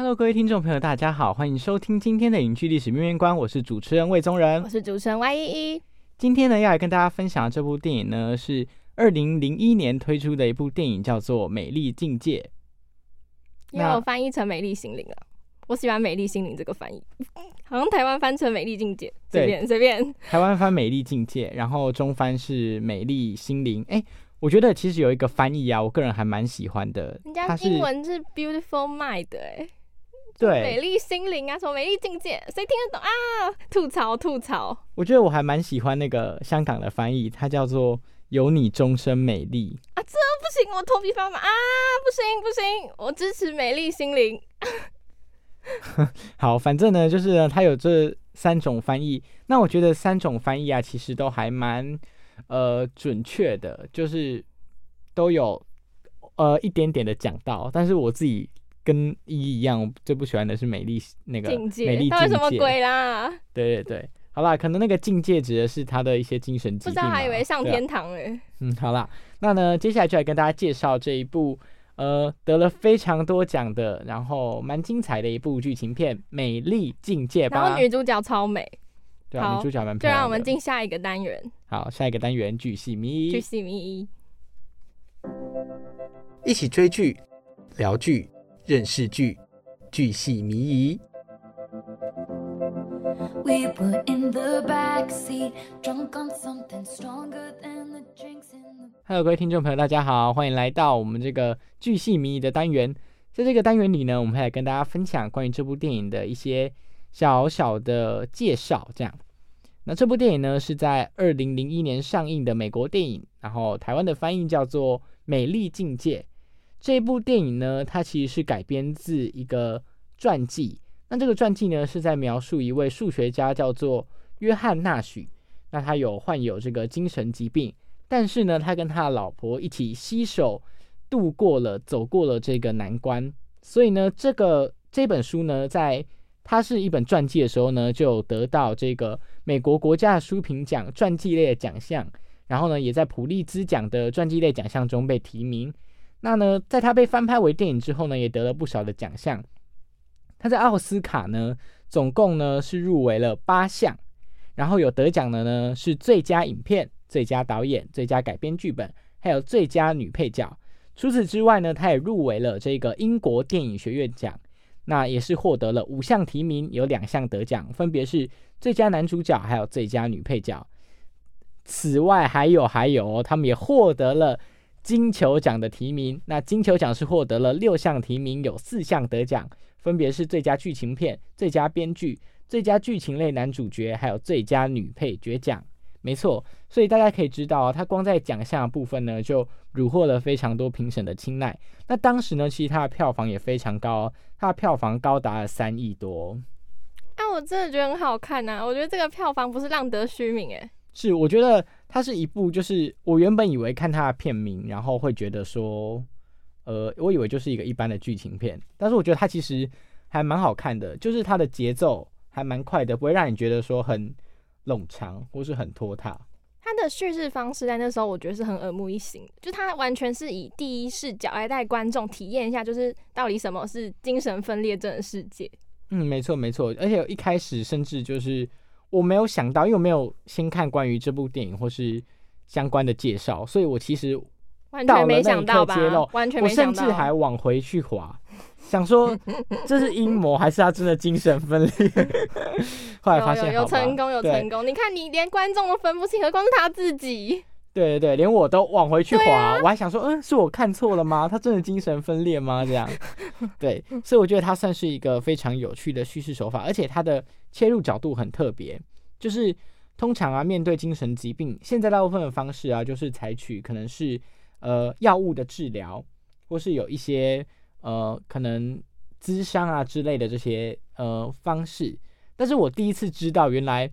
Hello，各位听众朋友，大家好，欢迎收听今天的影剧历史面面观，我是主持人魏宗仁，我是主持人 Y 一一。今天呢，要来跟大家分享的这部电影呢，是二零零一年推出的一部电影，叫做《美丽境界》。因为我翻译成《美丽心灵》了，我喜欢《美丽心灵》这个翻译，好像台湾翻成《美丽境界》，随便随便。台湾翻《美丽境界》，然后中翻是《美丽心灵》。哎，我觉得其实有一个翻译啊，我个人还蛮喜欢的。人家英文是 Beautiful Mind，哎。对，美丽心灵啊，什么美丽境界，谁听得懂啊？吐槽吐槽。我觉得我还蛮喜欢那个香港的翻译，它叫做“有你终身美丽”啊，这不行，我头皮发麻啊！不行不行，我支持美丽心灵。好，反正呢，就是呢，它有这三种翻译。那我觉得三种翻译啊，其实都还蛮呃准确的，就是都有呃一点点的讲到，但是我自己。跟一一样，我最不喜欢的是美丽那个美丽境界，什么鬼啦？对对对，好啦，可能那个境界指的是他的一些精神疾病，不知道还以为上天堂哎。嗯，好啦，那呢，接下来就来跟大家介绍这一部呃得了非常多奖的，然后蛮精彩的一部剧情片《美丽境界》吧。然后女主角超美，对啊，女主角蛮漂亮。就让我们进下一个单元。好，下一个单元剧系迷，剧系迷，一起追剧聊剧。认识剧，巨系迷疑。Hello，各位听众朋友，大家好，欢迎来到我们这个巨系迷疑的单元。在这个单元里呢，我们会来跟大家分享关于这部电影的一些小小的介绍。这样，那这部电影呢是在二零零一年上映的美国电影，然后台湾的翻译叫做《美丽境界》。这部电影呢，它其实是改编自一个传记。那这个传记呢，是在描述一位数学家叫做约翰纳许。那他有患有这个精神疾病，但是呢，他跟他的老婆一起携手度过了、走过了这个难关。所以呢，这个这本书呢，在它是一本传记的时候呢，就得到这个美国国家书评奖传记类的奖项。然后呢，也在普利兹奖的传记类奖项中被提名。那呢，在他被翻拍为电影之后呢，也得了不少的奖项。他在奥斯卡呢，总共呢是入围了八项，然后有得奖的呢是最佳影片、最佳导演、最佳改编剧本，还有最佳女配角。除此之外呢，他也入围了这个英国电影学院奖，那也是获得了五项提名，有两项得奖，分别是最佳男主角还有最佳女配角。此外还有还有，哦他们也获得了。金球奖的提名，那金球奖是获得了六项提名，有四项得奖，分别是最佳剧情片、最佳编剧、最佳剧情类男主角，还有最佳女配角奖。没错，所以大家可以知道啊，他光在奖项部分呢，就虏获了非常多评审的青睐。那当时呢，其实他的票房也非常高，他的票房高达了三亿多。啊，我真的觉得很好看呐！我觉得这个票房不是浪得虚名诶。是，我觉得它是一部，就是我原本以为看它的片名，然后会觉得说，呃，我以为就是一个一般的剧情片，但是我觉得它其实还蛮好看的，就是它的节奏还蛮快的，不会让你觉得说很冗长或是很拖沓。它的叙事方式在那时候我觉得是很耳目一新，就它完全是以第一视角来带观众体验一下，就是到底什么是精神分裂症的世界。嗯，没错没错，而且一开始甚至就是。我没有想到，因为我没有先看关于这部电影或是相关的介绍，所以我其实完全没想到吧？完全我没想到。甚至还往回去滑，想说这是阴谋还是他真的精神分裂？后来发现有成功有成功，你看你连观众都分不清，何况是他自己。对对对，连我都往回去滑，啊我还想说，嗯，是我看错了吗？他真的精神分裂吗？这样，对，所以我觉得他算是一个非常有趣的叙事手法，而且他的切入角度很特别，就是通常啊，面对精神疾病，现在大部分的方式啊，就是采取可能是呃药物的治疗，或是有一些呃可能咨商啊之类的这些呃方式，但是我第一次知道，原来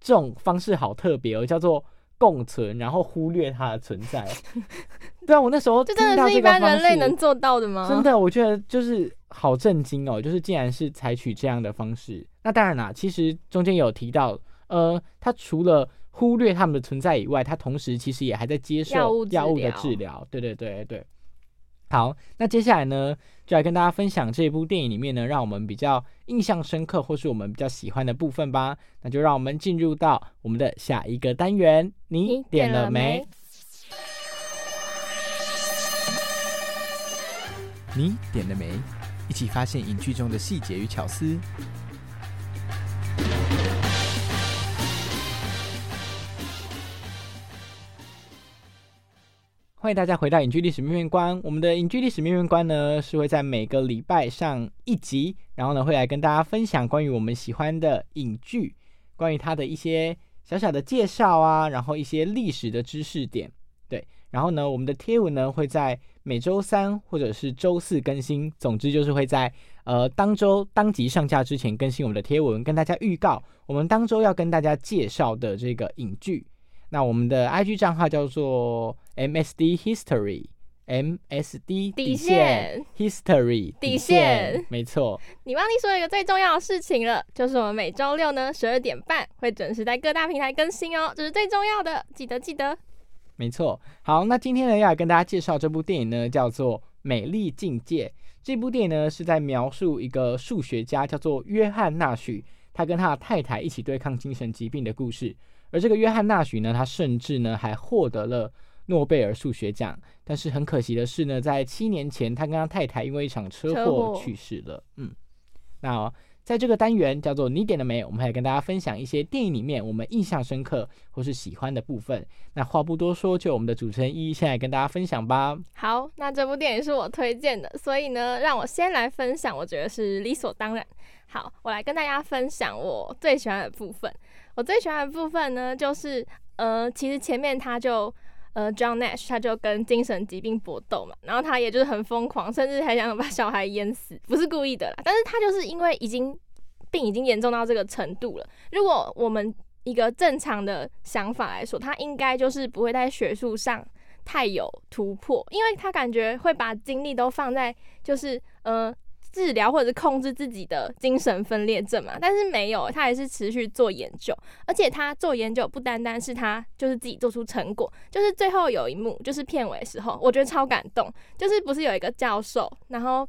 这种方式好特别哦，叫做共存，然后忽略它的存在。对啊，我那时候这真的是一般人类能做到的吗？真的，我觉得就是好震惊哦，就是竟然是采取这样的方式。那当然啦，其实中间有提到，呃，他除了忽略他们的存在以外，他同时其实也还在接受药物的疗治疗。对对对对。好，那接下来呢，就来跟大家分享这部电影里面呢，让我们比较印象深刻或是我们比较喜欢的部分吧。那就让我们进入到我们的下一个单元，你你点了没？你点了没？一起发现影剧中的细节与巧思。欢迎大家回到影剧历史面面观。我们的影剧历史面面观呢，是会在每个礼拜上一集，然后呢，会来跟大家分享关于我们喜欢的影剧，关于它的一些小小的介绍啊，然后一些历史的知识点。对，然后呢，我们的贴文呢会在每周三或者是周四更新，总之就是会在呃当周当集上架之前更新我们的贴文，跟大家预告我们当周要跟大家介绍的这个影剧。那我们的 IG 账号叫做 MSD History，MSD 底线 History 底线没错。你忘记说一个最重要的事情了，就是我们每周六呢十二点半会准时在各大平台更新哦，这是最重要的，记得记得。没错，好，那今天呢要来跟大家介绍这部电影呢，叫做《美丽境界》。这部电影呢是在描述一个数学家叫做约翰纳许，他跟他的太太一起对抗精神疾病的故事。而这个约翰纳许呢，他甚至呢还获得了诺贝尔数学奖。但是很可惜的是呢，在七年前，他跟他太太因为一场车车祸祸去世了。嗯，那哦、在这个单元叫做“你点了没”，我们还要跟大家分享一些电影里面我们印象深刻或是喜欢的部分。那话不多说，就我们的主持人一一先来跟大家分享吧。好，那这部电影是我推荐的，所以呢，让我先来分享，我觉得是理所当然。好，我来跟大家分享我最喜欢的部分。我最喜欢的部分呢，就是呃，其实前面他就呃，John Nash 他就跟精神疾病搏斗嘛，然后他也就是很疯狂，甚至还想把小孩淹死，不是故意的啦，但是他就是因为已经病已经严重到这个程度了。如果我们一个正常的想法来说，他应该就是不会在学术上太有突破，因为他感觉会把精力都放在就是呃治疗或者是控制自己的精神分裂症嘛，但是没有，他还是持续做研究，而且他做研究不单单是他就是自己做出成果，就是最后有一幕就是片尾时候，我觉得超感动，就是不是有一个教授，然后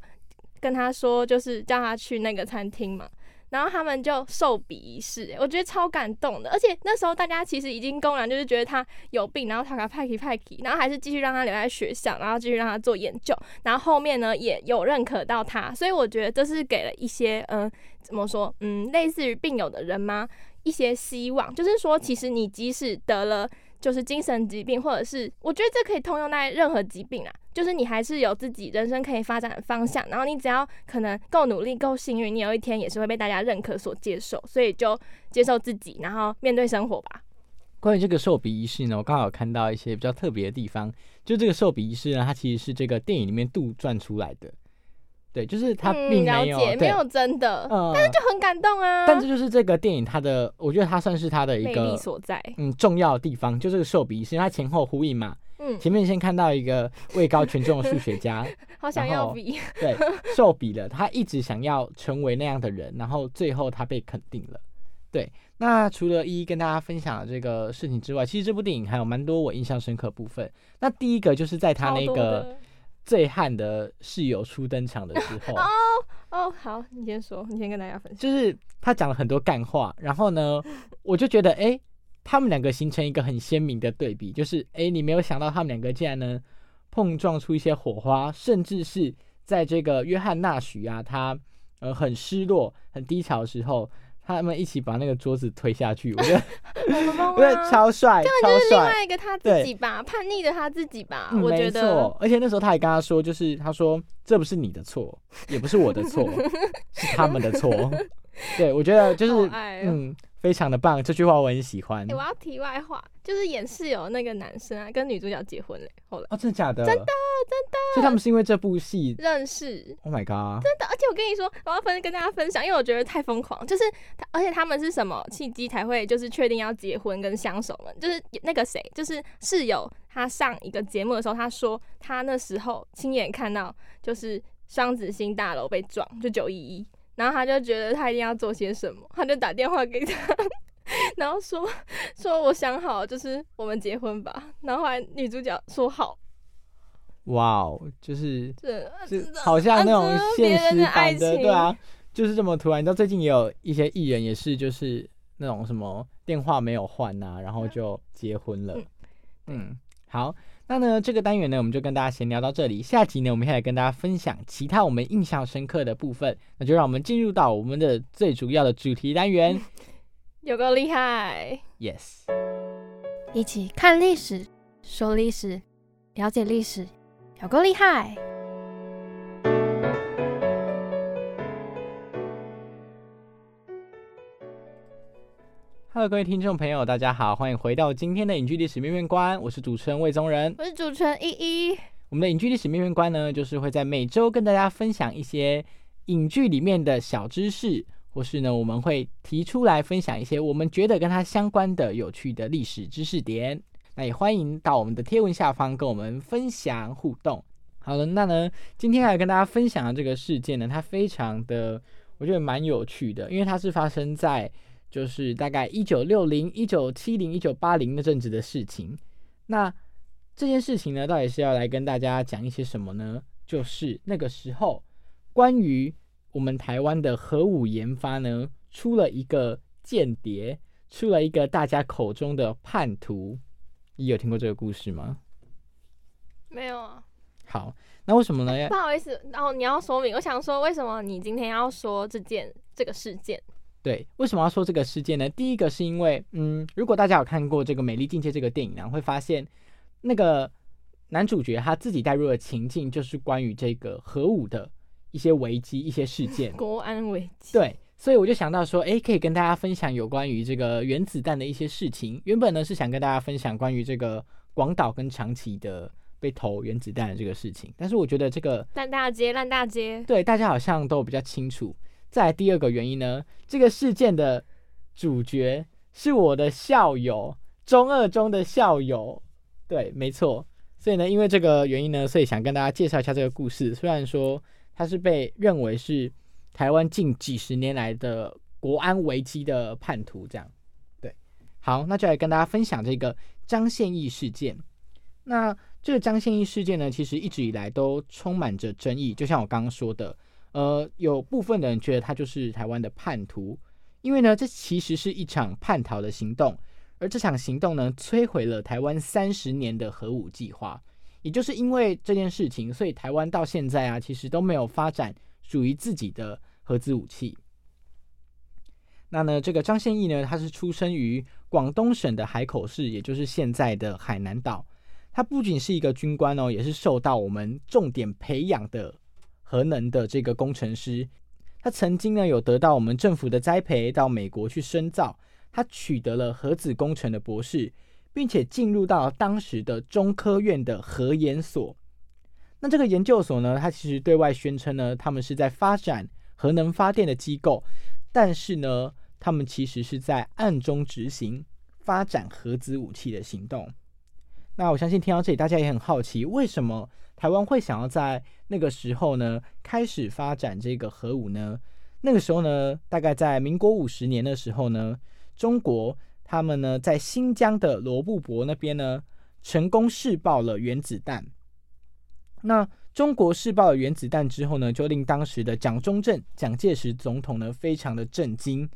跟他说就是叫他去那个餐厅嘛。然后他们就授笔仪式，我觉得超感动的。而且那时候大家其实已经公然就是觉得他有病，然后他给他派去派去，然后还是继续让他留在学校，然后继续让他做研究。然后后面呢也有认可到他，所以我觉得这是给了一些嗯、怎么说嗯类似于病友的人吗一些希望，就是说其实你即使得了。就是精神疾病，或者是我觉得这可以通用在任何疾病啊，就是你还是有自己人生可以发展的方向，然后你只要可能够努力、够幸运，你有一天也是会被大家认可、所接受，所以就接受自己，然后面对生活吧。关于这个授笔仪式呢，我刚好看到一些比较特别的地方。就这个授笔仪式呢，它其实是这个电影里面杜撰出来的。对，就是他并没有、解，没有真的，但是，就很感动啊。但这就是这个电影它的，我觉得它算是它的一个所在，嗯重要的地方，就是个授笔仪式，它前后呼应嘛。嗯，前面先看到一个位高权重的数学家，好想要比，对，受比了，他一直想要成为那样的人，然后最后他被肯定了。对，那除了一一跟大家分享的这个事情之外，其实这部电影还有蛮多我印象深刻的部分。那第一个就是在他那个的醉汉的室友初登场的时候，哦哦，好，你先说，你先跟大家分享。就是他讲了很多干话，然后呢，我就觉得，哎、他们两个形成一个很鲜明的对比，就是，哎、你没有想到他们两个竟然能碰撞出一些火花，甚至是在这个约翰纳许啊，他呃很失落、很低潮的时候，他们一起把那个桌子推下去，我觉得 我觉得超帅，超就是另帅。外一个他自己吧，叛逆的他自己吧，我觉得。错，而且那时候他还跟他说，就是他说这不是你的错，也不是我的错，是他们的错。对，我觉得就是嗯，非常的棒，这句话我很喜欢欸。我要题外话，就是演室友那个男生啊，跟女主角结婚嘞，后来哦，真的假的？真的真的。所以他们是因为这部戏认识。，Oh my god！真的，而且我跟你说，我要分跟大家分享，因为我觉得太疯狂，就是他，而且他们是什么契机才会就是确定要结婚跟相守呢？就是那个谁，就是室友，他上一个节目的时候，他说他那时候亲眼看到就是双子星大楼被撞，就九一一，然后他就觉得他一定要做些什么，他就打电话给他，然后说说我想好，就是我们结婚吧。然后后来女主角说好，哇哦，就是这就好像那种啊现实版的，情对啊，就是这么突然。你知道最近也有一些艺人也是，就是那种什么电话没有换啊，然后就结婚了。嗯嗯，好，那呢这个单元呢，我们就跟大家闲聊到这里。下集呢，我们会来跟大家分享其他我们印象深刻的部分。那就让我们进入到我们的最主要的主题单元。有够厉害。Yes，一起看历史，说历史，了解历史，有够厉害！Hello，各位听众朋友，大家好，欢迎回到今天的影剧历史面面观，我是主持人魏宗仁。我是主持人依依。我们的影剧历史面面观呢，就是会在每周跟大家分享一些影剧里面的小知识，或是呢，我们会提出来分享一些我们觉得跟它相关的有趣的历史知识点。那也欢迎到我们的贴文下方跟我们分享互动。好了，那呢，今天来跟大家分享的这个事件呢，它非常的，我觉得蛮有趣的，因为它是发生在就是大概一九六零、一九七零、一九八零那阵子的事情。那这件事情呢，到底是要来跟大家讲一些什么呢？就是那个时候，关于我们台湾的核武研发呢，出了一个间谍，出了一个大家口中的叛徒。你有听过这个故事吗？没有啊，好，那为什么呢？不好意思，然后你要说明，我想说，为什么你今天要说这件这个事件？对，为什么要说这个事件呢？第一个是因为，嗯，如果大家有看过这个《美丽境界》这个电影呢，会发现那个男主角他自己带入的情境，就是关于这个核武的一些危机、一些事件。国安危机。，对，所以我就想到说，诶，可以跟大家分享有关于这个原子弹的一些事情。原本呢是想跟大家分享关于这个广岛跟长崎的被投原子弹的这个事情，但是我觉得这个烂大街，烂大街。对大家好像都比较清楚。再第二个原因呢，这个事件的主角是我的校友，中二中的校友。对，没错。所以呢，因为这个原因呢，所以想跟大家介绍一下这个故事。虽然说它是被认为是台湾近几十年来的国安危机的叛徒，这样。对，好，那就来跟大家分享这个张献义事件。那这个张献义事件呢，其实一直以来都充满着争议。就像我刚刚说的，呃，有部分的人觉得他就是台湾的叛徒，因为呢，这其实是一场叛逃的行动，而这场行动呢，摧毁了台湾三十年的核武计划。也就是因为这件事情，所以台湾到现在啊，其实都没有发展属于自己的核子武器。那呢，这个张献义呢，他是出生于广东省的海口市，也就是现在的海南岛。他不仅是一个军官哦，也是受到我们重点培养的核能的这个工程师。他曾经呢有得到我们政府的栽培，到美国去深造。他取得了核子工程的博士，并且进入到当时的中科院的核研所。那这个研究所呢，它其实对外宣称呢，他们是在发展核能发电的机构，但是呢，他们其实是在暗中执行发展核子武器的行动。那我相信听到这里，大家也很好奇，为什么台湾会想要在那个时候呢开始发展这个核武呢？那个时候呢，大概在民国五十年的时候呢，中国他们呢在新疆的罗布泊那边呢，成功试爆了原子弹。那中国试爆了原子弹之后呢，就令当时的蒋中正、蒋介石总统呢非常的震惊，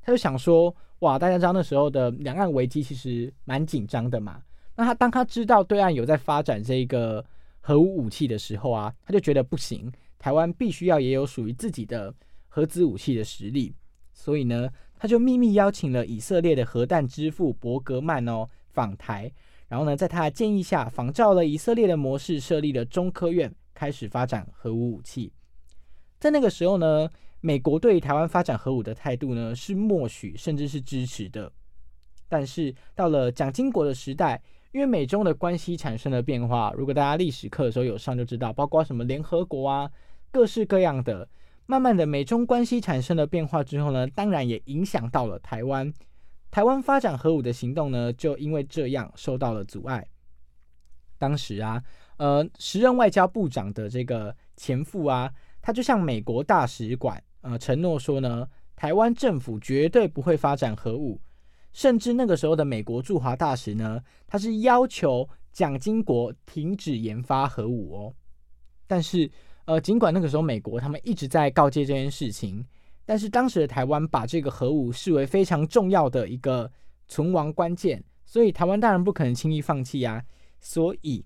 他就想说，哇，大家知道那时候的两岸危机其实蛮紧张的嘛。那他当他知道对岸有在发展这个核武武器的时候啊，他就觉得不行，台湾必须要也有属于自己的核子武器的实力，所以呢，他就秘密邀请了以色列的核弹之父伯格曼哦访台，然后呢，在他的建议下，仿照了以色列的模式，设立了中科院，开始发展核武武器。在那个时候呢，美国对台湾发展核武的态度呢是默许甚至是支持的。但是到了蒋经国的时代，因为美中的关系产生了变化，如果大家历史课的时候有上就知道，包括什么联合国啊，各式各样的，慢慢的美中关系产生了变化之后呢，当然也影响到了台湾。台湾发展核武的行动呢，就因为这样受到了阻碍。当时啊，呃，时任外交部长的这个前夫啊，他就向美国大使馆呃承诺说呢，台湾政府绝对不会发展核武。甚至那个时候的美国驻华大使呢，他是要求蒋经国停止研发核武哦。但是，呃，尽管那个时候美国他们一直在告诫这件事情，但是当时的台湾把这个核武视为非常重要的一个存亡关键，所以台湾当然不可能轻易放弃呀。所以，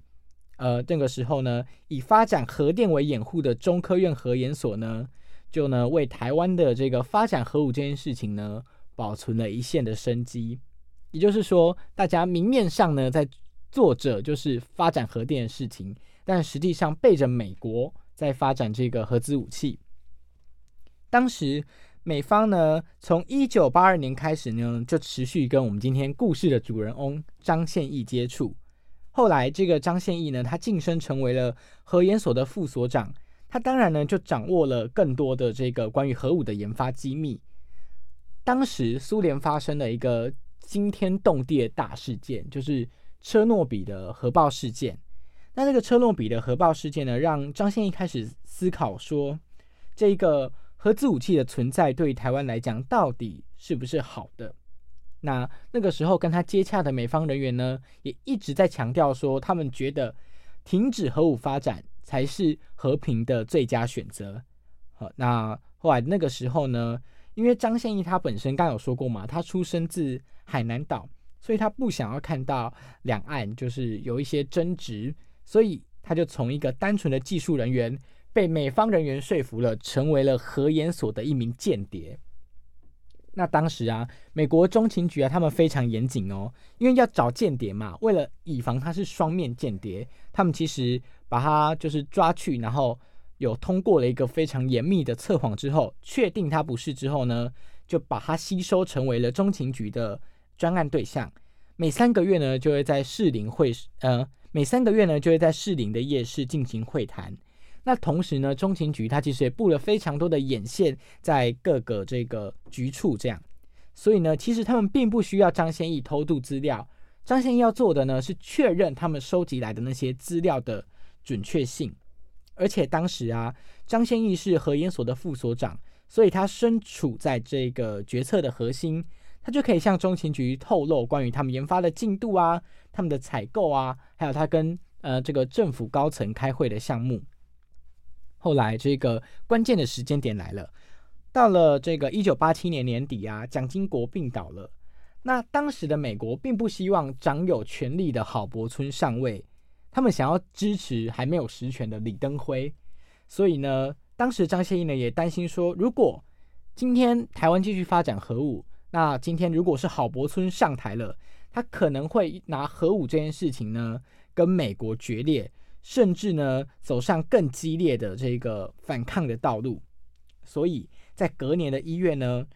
呃，那个时候呢，以发展核电为掩护的中科院核研所呢，就呢为台湾的这个发展核武这件事情呢。保存了一线的生机，也就是说，大家明面上呢在做着就是发展核电的事情，但实际上背着美国在发展这个核子武器。当时美方呢从一九八二年开始呢就持续跟我们今天故事的主人翁张宪义接触，后来这个张宪义呢他晋升成为了核研所的副所长，他当然呢就掌握了更多的这个关于核武的研发机密。当时苏联发生了一个惊天动地的大事件，就是车诺比的核爆事件。那这个车诺比的核爆事件呢，让张宪一开始思考说，这个核子武器的存在对台湾来讲到底是不是好的？那那个时候跟他接洽的美方人员呢，也一直在强调说，他们觉得停止核武发展才是和平的最佳选择。好，那后来那个时候呢？因为张宪义他本身刚有说过嘛，他出生自海南岛，所以他不想要看到两岸就是有一些争执，所以他就从一个单纯的技术人员被美方人员说服了，成为了核研所的一名间谍。那当时啊，美国中情局啊，他们非常严谨哦，因为要找间谍嘛，为了以防他是双面间谍，他们其实把他就是抓去，然后。有通过了一个非常严密的测谎之后，确定他不是之后呢，就把他吸收成为了中情局的专案对象。每三个月呢，就会在士林会呃，每三个月呢，就会在士林的夜市进行会谈。那同时呢，中情局他其实也布了非常多的眼线在各个这个局处，这样。所以呢，其实他们并不需要张先义偷渡资料，张先义要做的呢，是确认他们收集来的那些资料的准确性。而且当时啊，张先义是核研所的副所长，所以他身处在这个决策的核心，他就可以向中情局透露关于他们研发的进度啊，他们的采购啊，还有他跟呃这个政府高层开会的项目。后来这个关键的时间点来了，到了这个一九八七年年底啊，蒋经国病倒了。那当时的美国并不希望掌有权力的郝柏村上位。他们想要支持还没有实权的李登辉，所以呢，当时张献义呢也担心说，如果今天台湾继续发展核武，那今天如果是郝柏村上台了，他可能会拿核武这件事情呢跟美国决裂，甚至呢走上更激烈的这个反抗的道路。所以在隔年的一月呢，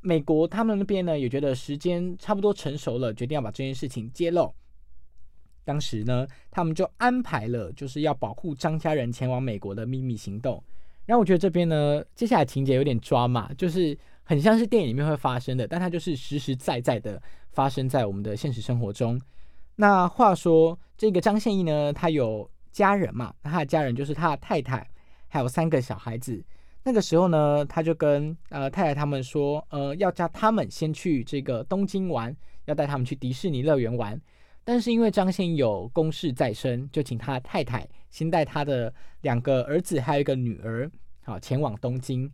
美国他们那边呢也觉得时间差不多成熟了，决定要把这件事情揭露。当时呢，他们就安排了就是要保护张家人前往美国的秘密行动。然后我觉得这边呢，接下来情节有点抓马，就是很像是电影里面会发生的，但它就是实实在在的发生在我们的现实生活中。那话说，这个张宪义呢，他有家人嘛？他的家人就是他的太太，还有三个小孩子。那个时候呢，他就跟呃太太他们说，呃，要叫他们先去这个东京玩，要带他们去迪士尼乐园玩。但是因为张先有公事在身，就请他太太先带他的两个儿子还有一个女儿，好前往东京。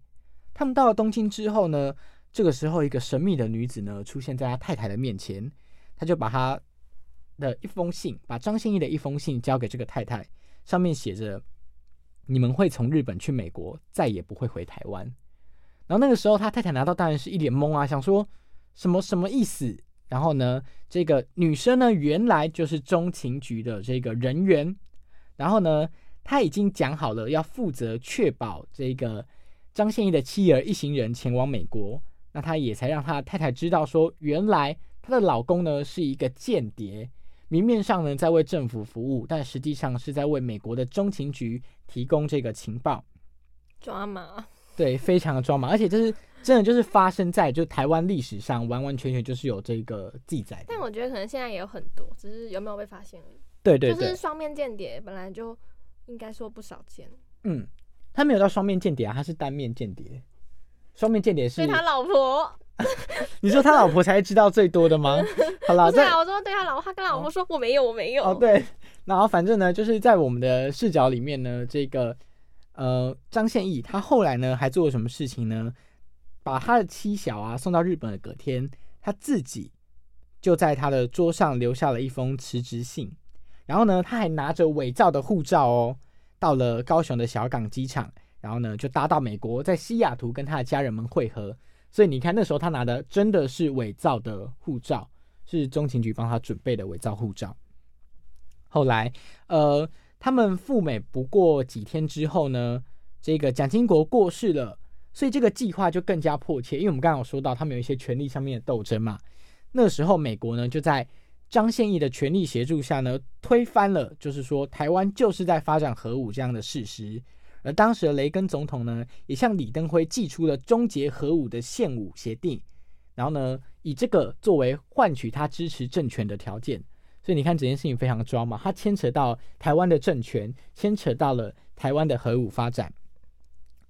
他们到了东京之后呢，这个时候一个神秘的女子呢出现在他太太的面前，他就把他的一封信，把张先义的一封信交给这个太太，上面写着你们会从日本去美国，再也不会回台湾。然后那个时候他太太拿到当然是一脸懵啊，想说什么什么意思？然后呢，这个女生呢原来就是中情局的这个人员，然后呢，他已经讲好了要负责确保这个张宪义的妻儿一行人前往美国。那他也才让他太太知道说，原来她的老公呢是一个间谍，明面上呢在为政府服务，但实际上是在为美国的中情局提供这个情报。抓马，对，非常的抓马，而且就是真的就是发生在就台湾历史上，完完全全就是有这个记载。但我觉得可能现在也有很多，只是有没有被发现而已。对对对，就是双面间谍本来就应该说不少见，嗯，他没有到双面间谍啊，他是单面间谍。双面间谍是对他老婆，你说他老婆才知道最多的吗？好了，在不是啊，我说对他老婆，他跟老婆说我没有，我没有。哦，对，然后反正呢，就是在我们的视角里面呢，这个呃张宪义他后来呢还做了什么事情呢？把他的妻小啊送到日本的隔天，他自己就在他的桌上留下了一封辞职信，然后呢他还拿着伪造的护照哦，到了高雄的小港机场，然后呢就搭到美国，在西雅图跟他的家人们会合。所以你看那时候他拿的真的是伪造的护照，是中情局帮他准备的伪造护照。后来，呃，他们赴美不过几天之后呢，这个蒋经国过世了，所以这个计划就更加迫切。因为我们刚刚有说到，他们有一些权力上面的斗争嘛。那时候，美国呢就在张献义的全力协助下呢，推翻了就是说台湾就是在发展核武这样的事实。而当时的雷根总统呢，也向李登辉寄出了终结核武的限武协定，然后呢，以这个作为换取他支持政权的条件。所以你看，整件事情非常抓嘛，它牵扯到台湾的政权，牵扯到了台湾的核武发展。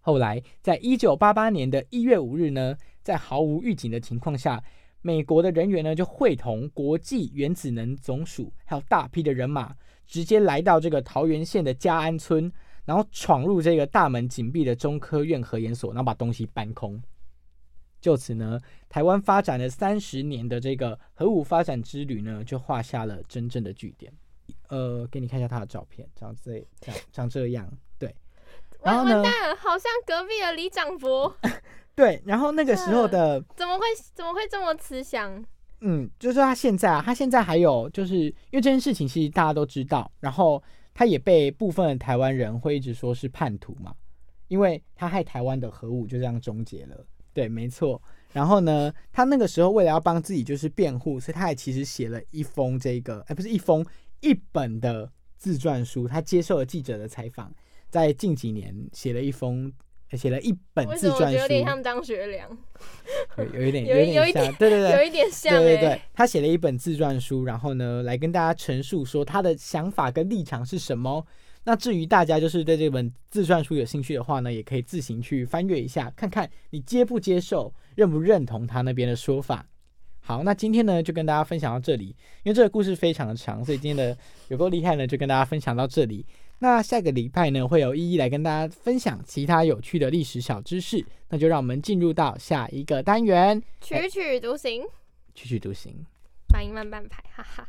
后来，在一九八八年的一月五日呢，在毫无预警的情况下，美国的人员呢就会同国际原子能总署，还有大批的人马，直接来到这个桃园县的嘉安村，然后闯入这个大门紧闭的中科院核研所，然后把东西搬空。就此呢，台湾发展了三十年的这个核武发展之旅呢，就画下了真正的句点。呃，给你看一下他的照片，长这长长这样，对。然后呢完完蛋，好像隔壁的李长博，对，然后那个时候的，怎么会怎么会这么慈祥？嗯，就是他现在啊，他现在还有，就是因为这件事情其实大家都知道，然后他也被部分的台湾人会一直说是叛徒嘛，因为他害台湾的核武就这样终结了。对，没错。然后呢，他那个时候为了要帮自己就是辩护，所以他也其实写了一封这个，哎，不是一封一本的自传书。他接受了记者的采访，在近几年写了一封，写了一本自传书，觉得有点像张学良？有 有一点有一有点像，对对对，有一点像对对，他写了一本自传书，然后呢，来跟大家陈述说他的想法跟立场是什么。那至于大家就是对这本自传书有兴趣的话呢，也可以自行去翻阅一下，看看你接不接受、认不认同他那边的说法。好，那今天呢就跟大家分享到这里，因为这个故事非常的长，所以今天的有够厉害呢，就跟大家分享到这里。那下个礼拜呢，会有一一来跟大家分享其他有趣的历史小知识。那就让我们进入到下一个单元，曲曲独行，曲曲独行。反应慢半拍，哈哈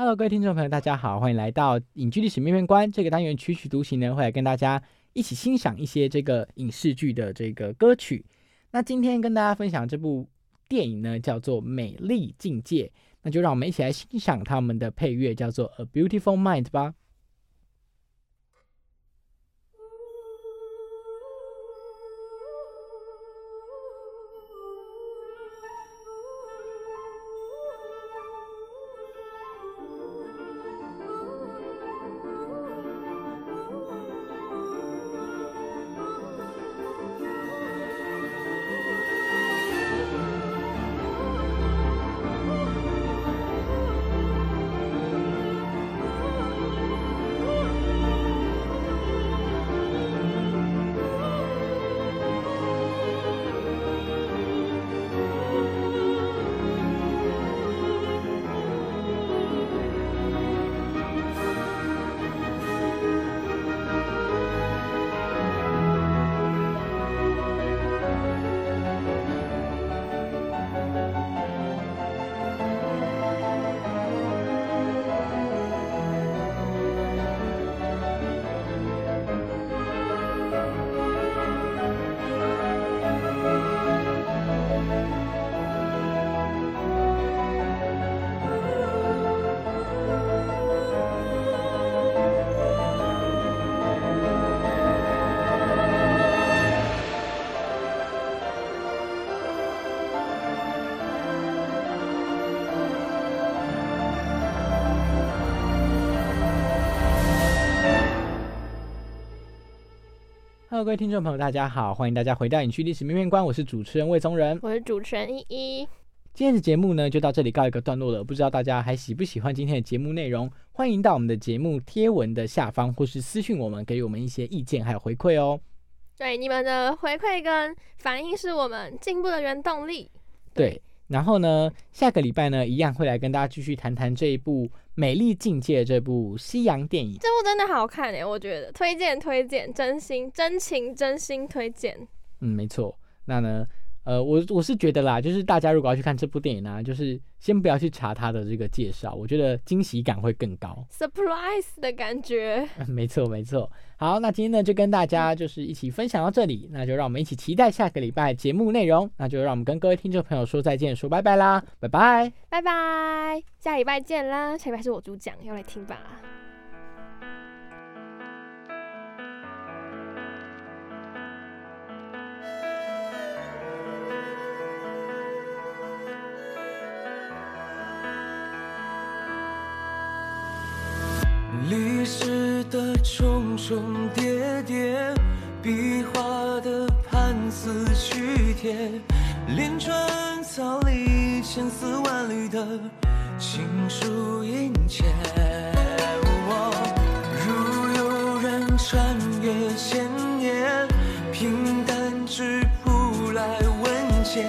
Hello，各位听众朋友，大家好，欢迎来到影剧历史面面观这个单元，曲曲独行呢，会来跟大家一起欣赏一些这个影视剧的这个歌曲。那今天跟大家分享这部电影呢，叫做《美丽境界》，那就让我们一起来欣赏他们的配乐，叫做《A Beautiful Mind》吧。Hello，各位听众朋友，大家好，欢迎大家回到影剧历史面面观，我是主持人魏宗仁。我是主持人依依。今天的节目呢，就到这里告一个段落了。不知道大家还喜不喜欢今天的节目内容？欢迎到我们的节目贴文的下方，或是私讯我们，给我们一些意见还有回馈哦。对你们的回馈跟反应是我们进步的原动力。对，然后呢，下个礼拜呢，一样会来跟大家继续谈谈这一部《美丽境界》这部西洋电影。这部真的好看诶，我觉得推荐推荐，真心真情真心推荐。嗯，没错。那呢，呃，我我是觉得啦，就是大家如果要去看这部电影呢、就是先不要去查它的这个介绍，我觉得惊喜感会更高。surprise 的感觉。没错，没错。好，那今天呢就跟大家就是一起分享到这里，那就让我们一起期待下个礼拜节目内容。那就让我们跟各位听众朋友说再见，说拜拜啦，拜拜。拜拜，下礼拜见啦！下礼拜是我主讲，要来听吧。历史的重重叠叠，壁画的判词曲帖，连春草里千丝万缕的情书殷切。如有人穿越千年，平淡之铺来文笺，